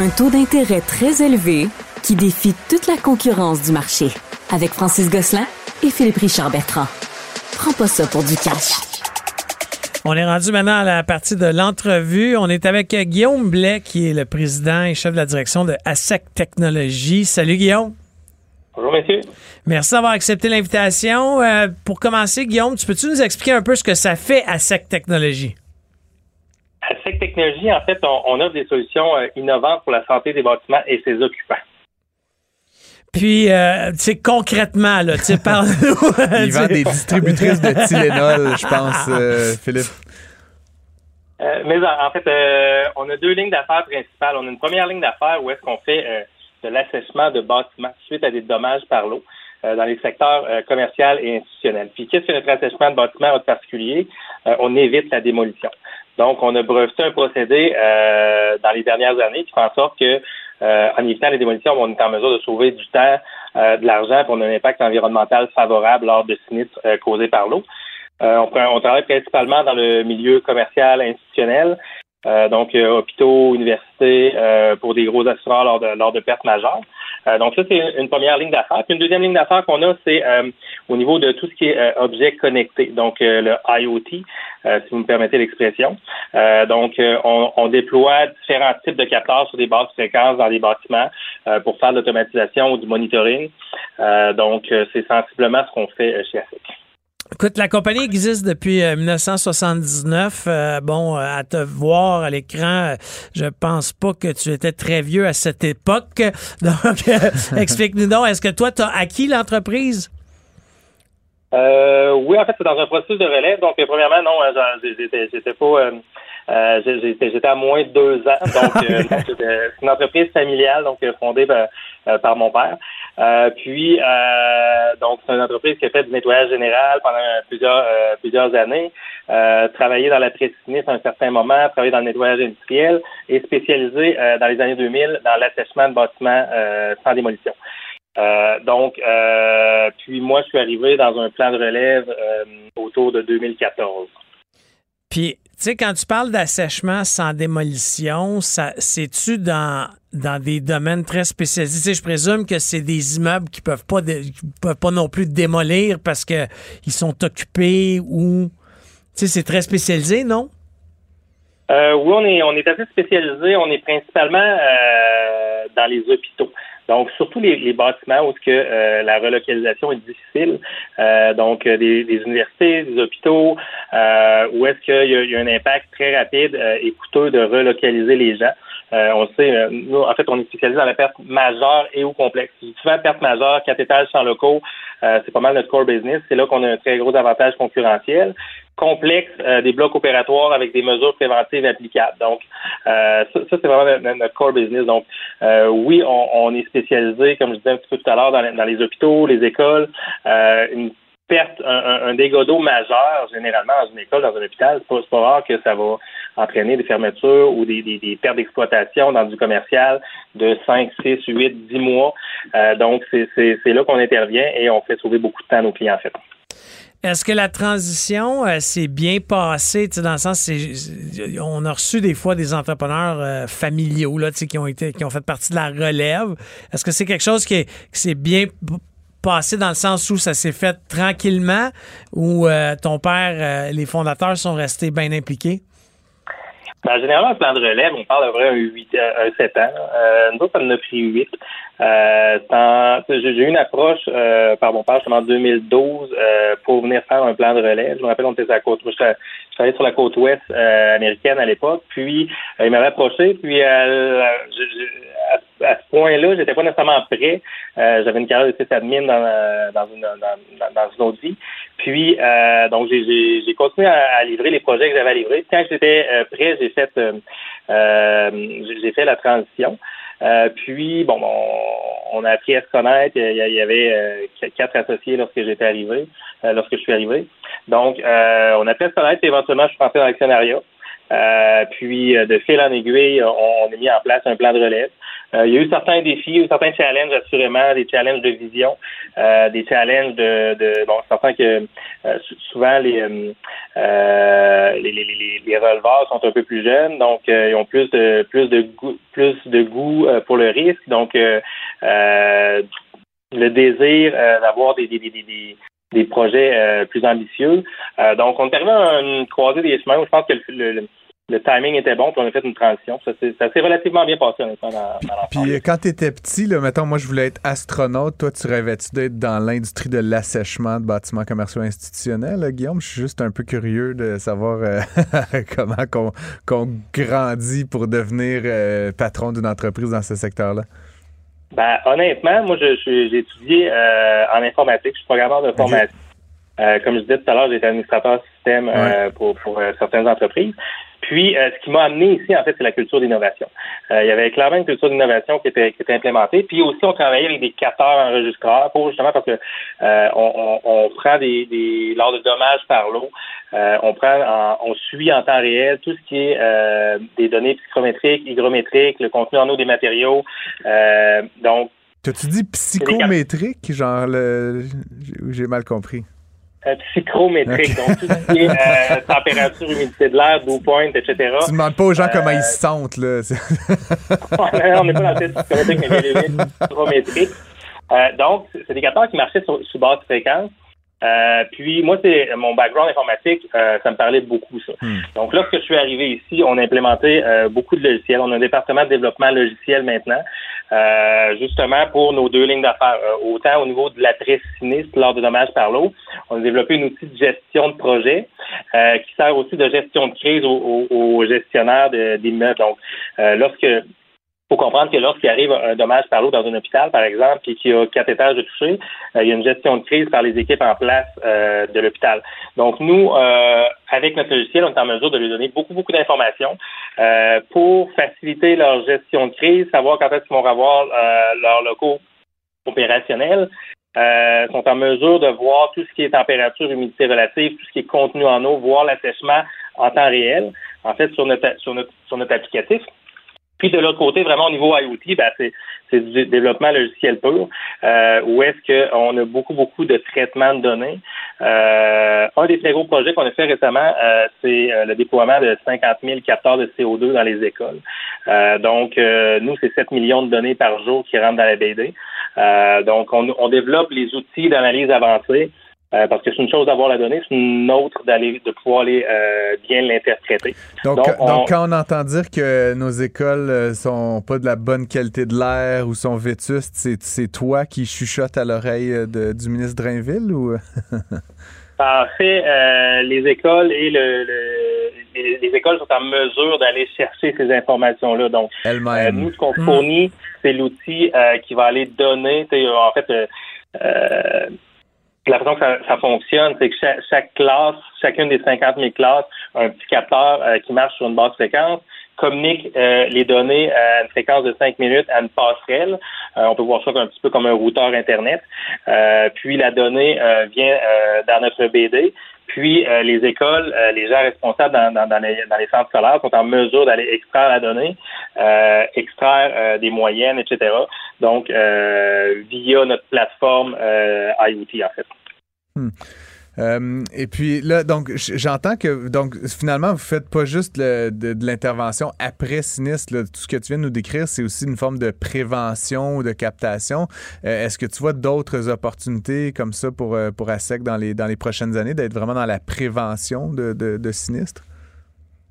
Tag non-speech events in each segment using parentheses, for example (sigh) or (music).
Un taux d'intérêt très élevé qui défie toute la concurrence du marché. Avec Francis Gosselin et Philippe Richard Bertrand. Prends pas ça pour du cash. On est rendu maintenant à la partie de l'entrevue. On est avec Guillaume Blais, qui est le président et chef de la direction de ASEC Technologies. Salut Guillaume. Bonjour, messieurs. Merci d'avoir accepté l'invitation. Euh, pour commencer, Guillaume, tu peux-tu nous expliquer un peu ce que ça fait ASEC Technologies? ASEC Technologies, en fait, on, on offre des solutions euh, innovantes pour la santé des bâtiments et ses occupants. Puis, euh, tu sais, concrètement, là, tu sais, parle-nous. (laughs) Il vend des distributrices de Tylenol, je pense, euh, Philippe. Euh, mais en fait, euh, on a deux lignes d'affaires principales. On a une première ligne d'affaires où est-ce qu'on fait euh, de l'assèchement de bâtiments suite à des dommages par l'eau euh, dans les secteurs commercial et institutionnels. Puis, qu'est-ce que notre assèchement de bâtiments en particulier? on évite la démolition. Donc, on a breveté un procédé dans les dernières années qui fait en sorte que euh, en évitant les démolitions, on est en mesure de sauver du temps, euh, de l'argent, pour un impact environnemental favorable lors de sinistres euh, causés par l'eau. On, on, travaille principalement dans le milieu commercial institutionnel, donc hôpitaux, universités, pour des gros assureurs lors de, lors de pertes majeures. Euh, donc ça, c'est une première ligne d'affaires. Puis une deuxième ligne d'affaires qu'on a, c'est euh, au niveau de tout ce qui est euh, objet connecté, donc le IoT, si vous me permettez l'expression. donc, on, on, déploie différents types de capteurs sur des bases fréquences dans les bâtiments pour faire de l'automatisation ou du monitoring. donc, c'est sensiblement ce qu'on fait chez ASIC. Écoute, la compagnie existe depuis 1979. Euh, euh, bon, euh, à te voir à l'écran, je pense pas que tu étais très vieux à cette époque. (laughs) Donc, (laughs) explique-nous donc, est-ce que toi, tu as acquis l'entreprise? oui, en fait, c'est dans un processus de relève. Donc, premièrement, non, j'étais pas euh, J'étais à moins de deux ans. (laughs) Donc, euh, c'est une entreprise familiale, donc euh, fondée par, euh, par mon père. Puis, donc, c'est une entreprise qui a fait du nettoyage général pendant plusieurs plusieurs années. travaillé dans la précisioniste à un certain moment, travaillé dans le nettoyage industriel et spécialisé dans les années 2000 dans l'assèchement de bâtiments sans démolition. donc, puis moi, je suis arrivé dans un plan de relève autour de 2014. Puis, tu sais, quand tu parles d'assèchement sans démolition, ça, c'est-tu dans, dans des domaines très spécialisés? Je présume que c'est des immeubles qui peuvent pas, peuvent pas non plus démolir parce que ils sont occupés ou, tu sais, c'est très spécialisé, non? Euh, oui, on est, on est assez spécialisé. On est principalement euh, dans les hôpitaux. Donc, surtout les, les bâtiments où que, euh, la relocalisation est difficile, euh, donc euh, des, des, universités, des hôpitaux, où est-ce qu'il y, y, a un impact très rapide et coûteux de relocaliser les gens. on sait, nous, en fait, on est spécialisé dans la perte majeure et ou complexe. Souvent, perte majeure, quatre étages sans locaux, c'est pas mal notre core business. C'est là qu'on a un très gros avantage concurrentiel complexe euh, des blocs opératoires avec des mesures préventives applicables. Donc, euh, ça, c'est vraiment notre, core business. Donc, euh, oui, on, est spécialisé, comme je disais un petit peu tout à l'heure, dans, les hôpitaux, les écoles. une perte, un, dégât d'eau majeur, généralement, dans une école, dans un hôpital, c'est pas, rare que ça va entraîner des fermetures ou des, des, pertes d'exploitation dans du commercial de 5, 6, 8, 10 mois. donc, c'est là qu'on intervient et on fait sauver beaucoup de temps à nos clients, en fait. Est-ce que la transition euh, s'est bien passée, dans le sens, on a reçu des fois des entrepreneurs euh, familiaux là, qui ont été, qui ont fait partie de la relève. Est-ce que c'est quelque chose qui, s'est bien passé dans le sens où ça s'est fait tranquillement, ou euh, ton père, les fondateurs sont restés bien impliqués? Ben, généralement, un plan de relève, on parle de vrai un, 8, un 7 ans. Euh, nous autres, ça en a pris 8. Euh, j'ai eu une approche euh, par mon père en 2012 euh, pour venir faire un plan de relève. Je me rappelle, on était à la côte. Je, je travaillais sur la côte ouest euh, américaine à l'époque. Puis il m'avait approché. Puis à, à, ce point-là, j'étais pas nécessairement prêt. J'avais une carrière de admin dans, dans, une, dans, dans une autre vie. Puis donc j'ai continué à, livrer les projets que j'avais à livrer. Puis, quand j'étais prêt, j'ai fait j'ai fait la transition. Euh, puis, bon, on, a appris à se connaître. Il y, avait euh, quatre associés lorsque j'étais arrivé, euh, lorsque je suis arrivé. Donc, on a appris à se connaître. Et éventuellement, je suis rentré dans l'actionnariat. puis, de fil en aiguille, on, a mis en place un plan de relève. Il y a eu certains défis, il y a eu certains challenges assurément, des challenges de vision, des challenges de, de bon, certain que souvent les, les, les, les, releveurs sont un peu plus jeunes, donc ils ont plus de plus de goût, plus de goût pour le risque, donc le désir d'avoir des, des, des, des projets euh, plus ambitieux. Euh, donc, on est arrivé à une croisée des chemins où je pense que le, le, timing était bon, puis on a fait une transition. Ça s'est relativement bien passé, honnêtement, dans, dans Puis euh, quand tu étais petit, là, mettons, moi, je voulais être astronaute. Toi, tu rêvais-tu d'être dans l'industrie de l'assèchement de bâtiments commerciaux institutionnels, Guillaume? Je suis juste un peu curieux de savoir (laughs) comment qu'on grandit pour devenir patron d'une entreprise dans ce secteur-là. Ben, honnêtement, moi, j'ai étudié euh, en informatique. Je suis programmeur de formation. Euh, comme je disais tout à l'heure, j'étais administrateur système euh, pour, pour certaines entreprises. Puis, euh, ce qui m'a amené ici, en fait, c'est la culture d'innovation. Euh, il y avait clairement une culture d'innovation qui était, qui était implémentée. Puis aussi, on travaillait avec des capteurs enregistreurs pour justement parce que euh, on, on, prend des, des lors de dommages par l'eau, on prend, on suit en temps réel tout ce qui est des données psychométriques, hygrométriques, le contenu en eau des matériaux. donc, T'as-tu dit psychométrique, genre le... j'ai mal compris? Euh, psychrométrique, donc tout ce qui est euh, température, humidité de l'air, dew point, etc. Tu demandes pas aux gens comment ils se sentent, là. (laughs) on n'est pas dans le psychométrique, mais bien psychrométrique. Euh, donc, c'est des capteurs qui marchaient sur, sur basse fréquence. Euh, puis moi, c'est mon background informatique, euh, ça me parlait beaucoup ça. Hmm. Donc lorsque je suis arrivé ici, on a implémenté euh, beaucoup de logiciels. On a un département de développement logiciel maintenant, justement pour nos deux lignes d'affaires. autant au niveau de l'après-sinistre lors de dommages par l'eau, on a développé un outil de gestion de projet qui sert aussi de gestion de crise aux, gestionnaires d'immeubles. Donc lorsque faut comprendre que lorsqu'il arrive un dommage par l'eau dans un hôpital, par exemple, et qu'il y a quatre étages de toucher, euh, il y a une gestion de crise par les équipes en place euh, de l'hôpital. Donc, nous, euh, avec notre logiciel, on est en mesure de lui donner beaucoup, beaucoup d'informations pour faciliter leur gestion de crise, savoir quand est-ce qu'ils vont avoir leurs locaux opérationnels. sont en mesure de voir tout ce qui est température, humidité relative, tout ce qui est contenu en eau, voir l'assèchement en temps réel, en fait, sur notre, sur notre, sur notre applicatif. Puis de l'autre côté, vraiment au niveau IoT, ben, c'est, c'est du développement logiciel pur, euh, où est-ce qu'on a beaucoup, beaucoup de traitement de données. Euh, un des très gros projets qu'on a fait récemment, euh, c'est euh, le déploiement de 50 000 capteurs de CO2 dans les écoles. donc, nous, c'est 7 millions de données par jour qui rentrent dans la BD. donc, on, on développe les outils d'analyse avancée euh, parce que c'est une chose d'avoir la donnée, c'est une autre d'aller de pouvoir aller euh, bien l'interpréter. Donc, donc, quand on entend dire que nos écoles euh, sont pas de la bonne qualité de l'air ou sont vétustes, c'est toi qui chuchote à l'oreille du ministre Drainville ou? (laughs) En fait, les écoles et le, les, écoles sont en mesure d'aller chercher ces informations-là. Donc, nous, ce qu'on hmm. fournit, c'est l'outil qui va aller donner, en fait la façon que ça, fonctionne, c'est que chaque, classe, chacune des 50 000 classes, a un petit capteur euh, qui marche sur une basse fréquence communique euh, les données à une fréquence de 5 minutes à une passerelle. Euh, on peut voir ça un petit peu comme un routeur Internet. puis la donnée vient dans notre BD. Puis les écoles, les gens responsables dans, les, dans, les, centres scolaires sont en mesure d'aller extraire la donnée, extraire des moyennes, etc. Donc via notre plateforme IoT en fait. Hmm. Euh, et puis là, donc j'entends que donc finalement vous faites pas juste de, l'intervention après sinistre. Tout ce que tu viens de nous décrire, c'est aussi une forme de prévention ou de captation. Euh, est-ce que tu vois d'autres opportunités comme ça pour euh, pour ASEC dans les dans les prochaines années d'être vraiment dans la prévention de, de, de sinistres?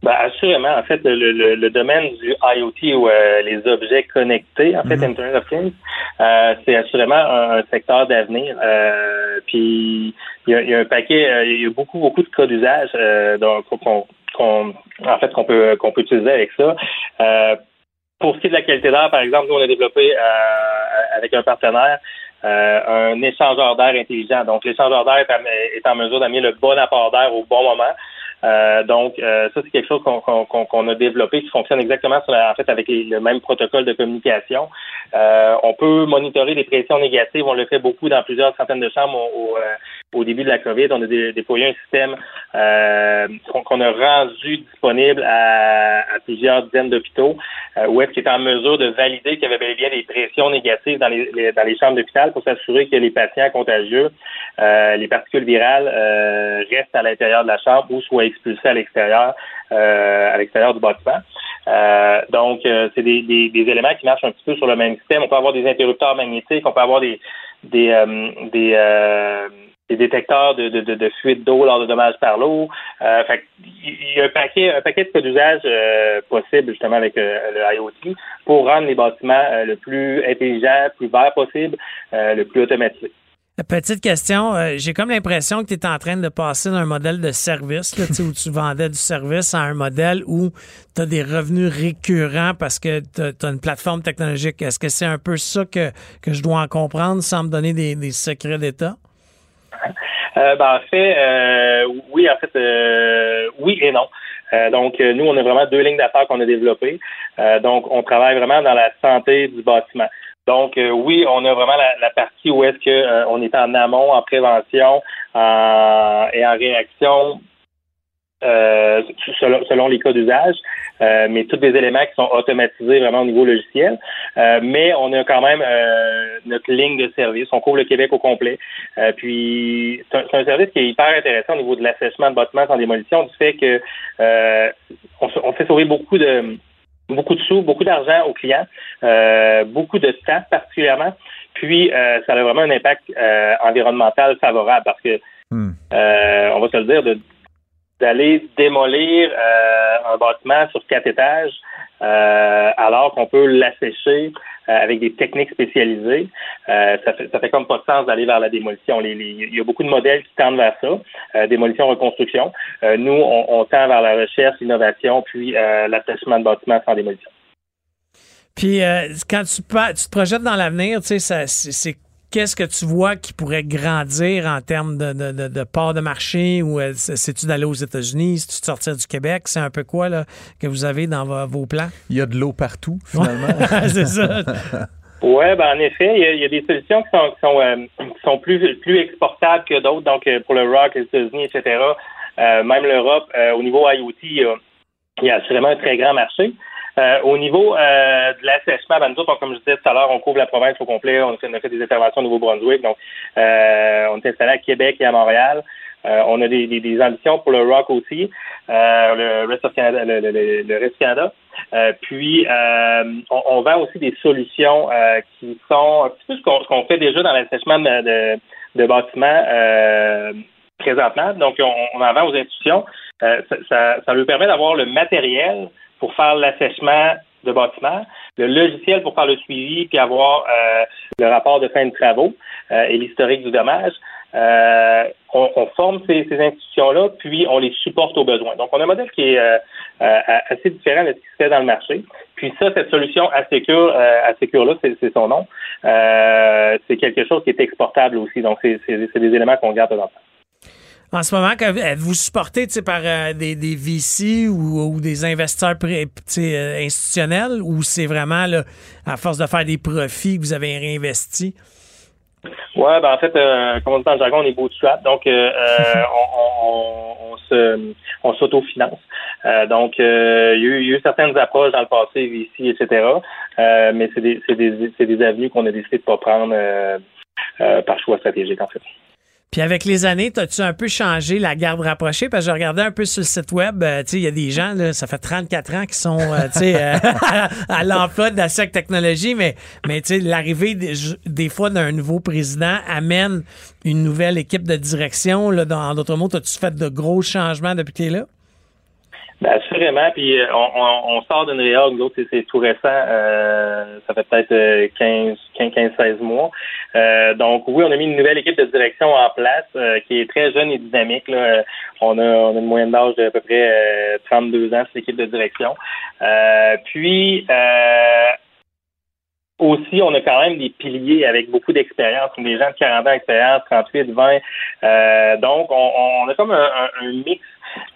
Ben, assurément, en fait, le, le, domaine du IoT ou euh, les objets connectés, en fait, mm-hmm. Internet of Things, euh, c'est assurément un, secteur d'avenir. Euh, puis il y, a, un paquet, il y a beaucoup, beaucoup de cas d'usage donc qu'on, en fait qu'on peut qu'on peut utiliser avec ça. pour ce qui est de la qualité d'air, par exemple, nous on a développé avec un partenaire un échangeur d'air intelligent. Donc, l'échangeur d'air est, est en mesure d'amener le bon apport d'air au bon moment. Euh, donc, euh, ça, c'est quelque chose qu'on a développé qui fonctionne exactement sur en fait avec le même protocole de communication. Euh, on peut monitorer les pressions négatives. On le fait beaucoup dans plusieurs centaines de chambres au, au début de la COVID, on a déployé un système euh, qu'on a rendu disponible à, plusieurs dizaines d'hôpitaux, euh, où est-ce qu'il est en mesure de valider qu'il y avait bien des pressions négatives dans les, dans les chambres d'hôpital pour s'assurer que les patients contagieux, euh, les particules virales restent à l'intérieur de la chambre ou soient expulsés à l'extérieur, à l'extérieur du bâtiment. donc, c'est des, des, des, éléments qui marchent un petit peu sur le même système. On peut avoir des interrupteurs magnétiques, on peut avoir des des, des des détecteurs de, de, de, fuite d'eau lors de dommages par l'eau. Euh, fait, il y a un paquet, un paquet de cas d'usage euh, possible justement avec euh, le IoT pour rendre les bâtiments euh, le plus intelligent, plus vert possible, le plus automatisé. Petite question, j'ai comme l'impression que tu es en train de passer d'un modèle de service là, où tu vendais du service à un modèle où tu as des revenus récurrents parce que tu as une plateforme technologique. Est-ce que c'est un peu ça que, que je dois en comprendre sans me donner des, des secrets d'État? Euh, ben, en fait, euh, oui, en fait, euh, oui et non. donc, nous, on a vraiment deux lignes d'affaires qu'on a développées. donc, on travaille vraiment dans la santé du bâtiment. Donc, oui, on a vraiment la, partie où est-ce que on est en amont, en prévention et en réaction euh, selon, les cas d'usage, euh, mais tous des éléments qui sont automatisés vraiment au niveau logiciel. Euh, mais on a quand même notre ligne de service. On couvre le Québec au complet. puis c'est un, service qui est hyper intéressant au niveau de l'assèchement de bâtiments sans démolition, du fait que on, fait sauver beaucoup de beaucoup de sous, beaucoup d'argent aux clients, beaucoup de temps particulièrement. Puis ça a vraiment un impact environnemental favorable parce que hmm. on va se le dire, de d'aller démolir euh, un bâtiment sur quatre étages euh, alors qu'on peut l'assécher euh, avec des techniques spécialisées. ça, fait, ça fait comme pas de sens d'aller vers la démolition. il y a beaucoup de modèles qui tendent vers ça, démolition, reconstruction. nous, on, tend vers la recherche, l'innovation, puis l'assèchement de bâtiments sans démolition. Puis quand tu, tu te projettes dans l'avenir, tu sais, c'est qu'est-ce que tu vois qui pourrait grandir en termes de, de, de, part de marché ou euh, c'est-tu d'aller aux États-Unis, c'est-tu de sortir du Québec? C'est un peu quoi là, que vous avez dans vos, plans? Il y a de l'eau partout, finalement. (laughs) c'est ça. Oui, ben en effet, il y, a, des solutions qui sont, qui sont, euh, qui sont plus, plus exportables que d'autres. Donc, euh, pour le rock, les États-Unis, etc., même l'Europe, au niveau IoT, il y a assurément un très grand marché. Euh, au niveau euh, de l'assèchement, ben, nous autres, comme je disais tout à l'heure, on couvre la province au complet. On a fait, des interventions au Nouveau-Brunswick. Donc, euh, on est installé à Québec et à Montréal. on a des, des, ambitions pour le rock aussi, le reste of Canada, le, le, le Canada. puis, on, on, vend aussi des solutions qui sont un petit peu ce qu'on fait déjà dans l'assèchement de, de, bâtiments présentement. Donc, on, on, en vend aux institutions. ça, ça, ça permet d'avoir le matériel pour faire l'assèchement de bâtiment, le logiciel pour faire le suivi puis avoir euh, le rapport de fin de travaux euh, et l'historique du dommage. Euh, on, forme ces, institutions-là, puis on les supporte aux besoins. Donc, on a un modèle qui est assez différent de ce qui se fait dans le marché. Puis ça, cette solution Assecure, Assecure-là, c'est son nom, c'est quelque chose qui est exportable aussi. Donc, c'est des éléments qu'on garde dans en ce moment, vous supportez par euh, des, des VC ou, des investisseurs euh, institutionnels ou c'est vraiment là, à force de faire des profits que vous avez réinvesti? Oui, ben en fait, euh, comme on dit dans le jargon, on est bootstrap, donc euh, (laughs) on, on, on, se on s'autofinance. donc, il y, a eu, certaines approches dans le passé, VC, etc. mais c'est des, des, des avenues qu'on a décidé de pas prendre par choix stratégique, en fait. Puis avec les années, as-tu un peu changé la garde rapprochée? Parce que je regardais un peu sur le site web, euh, tu sais, il y a des gens, là, ça fait 34 ans qui sont, euh, euh, (laughs) à, l'emploi de la technologie, mais, mais tu l'arrivée des, fois d'un nouveau président amène une nouvelle équipe de direction. Là, dans, en d'autres mots, as-tu fait de gros changements depuis que tu es là? Ben, assurément, puis euh, on, on, sort d'une réorg, nous autres, c'est tout récent, euh, ça fait peut-être 15, 15, 15, 16 mois. Euh, donc oui, on a mis une nouvelle équipe de direction en place qui est très jeune et dynamique. Là. On, a, on a une moyenne d'âge d'à peu près 32 ans, cette équipe de direction. puis aussi, on a quand même des piliers avec beaucoup d'expérience, des gens de 40 ans d'expérience, 38, 20. donc, on, on, a comme un, un mix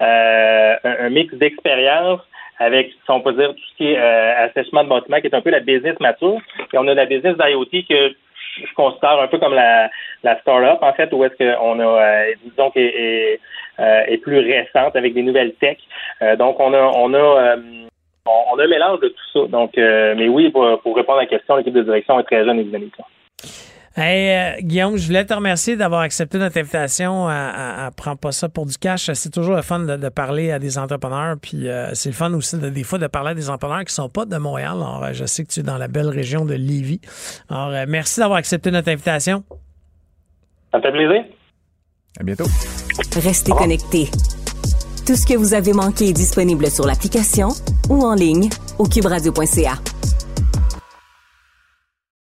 euh, un, mix d'expérience avec, si on peut dire, tout ce qui est euh, assèchement de bâtiment, qui est un peu la business mature. Et on a la business d'IoT que je considère un peu comme la, la start-up, en fait, où est-ce qu'on a, disons, est, est, plus récente avec des nouvelles techs. donc, on a, on a, on, a un mélange de tout ça. Donc, mais oui, pour, répondre à la question, l'équipe de direction est très jeune dynamique. Hey, euh, Guillaume, je voulais te remercier d'avoir accepté notre invitation à, à, Prends pas ça pour du cash. C'est toujours le fun de, parler à des entrepreneurs. Puis euh, c'est le fun aussi de, des fois de parler à des entrepreneurs qui sont pas de Montréal. Alors, euh, je sais que tu es dans la belle région de Lévis. Alors, merci d'avoir accepté notre invitation. Ça fait plaisir. À bientôt. Restez connectés. Tout ce que vous avez manqué est disponible sur l'application ou en ligne au cuberadio.ca.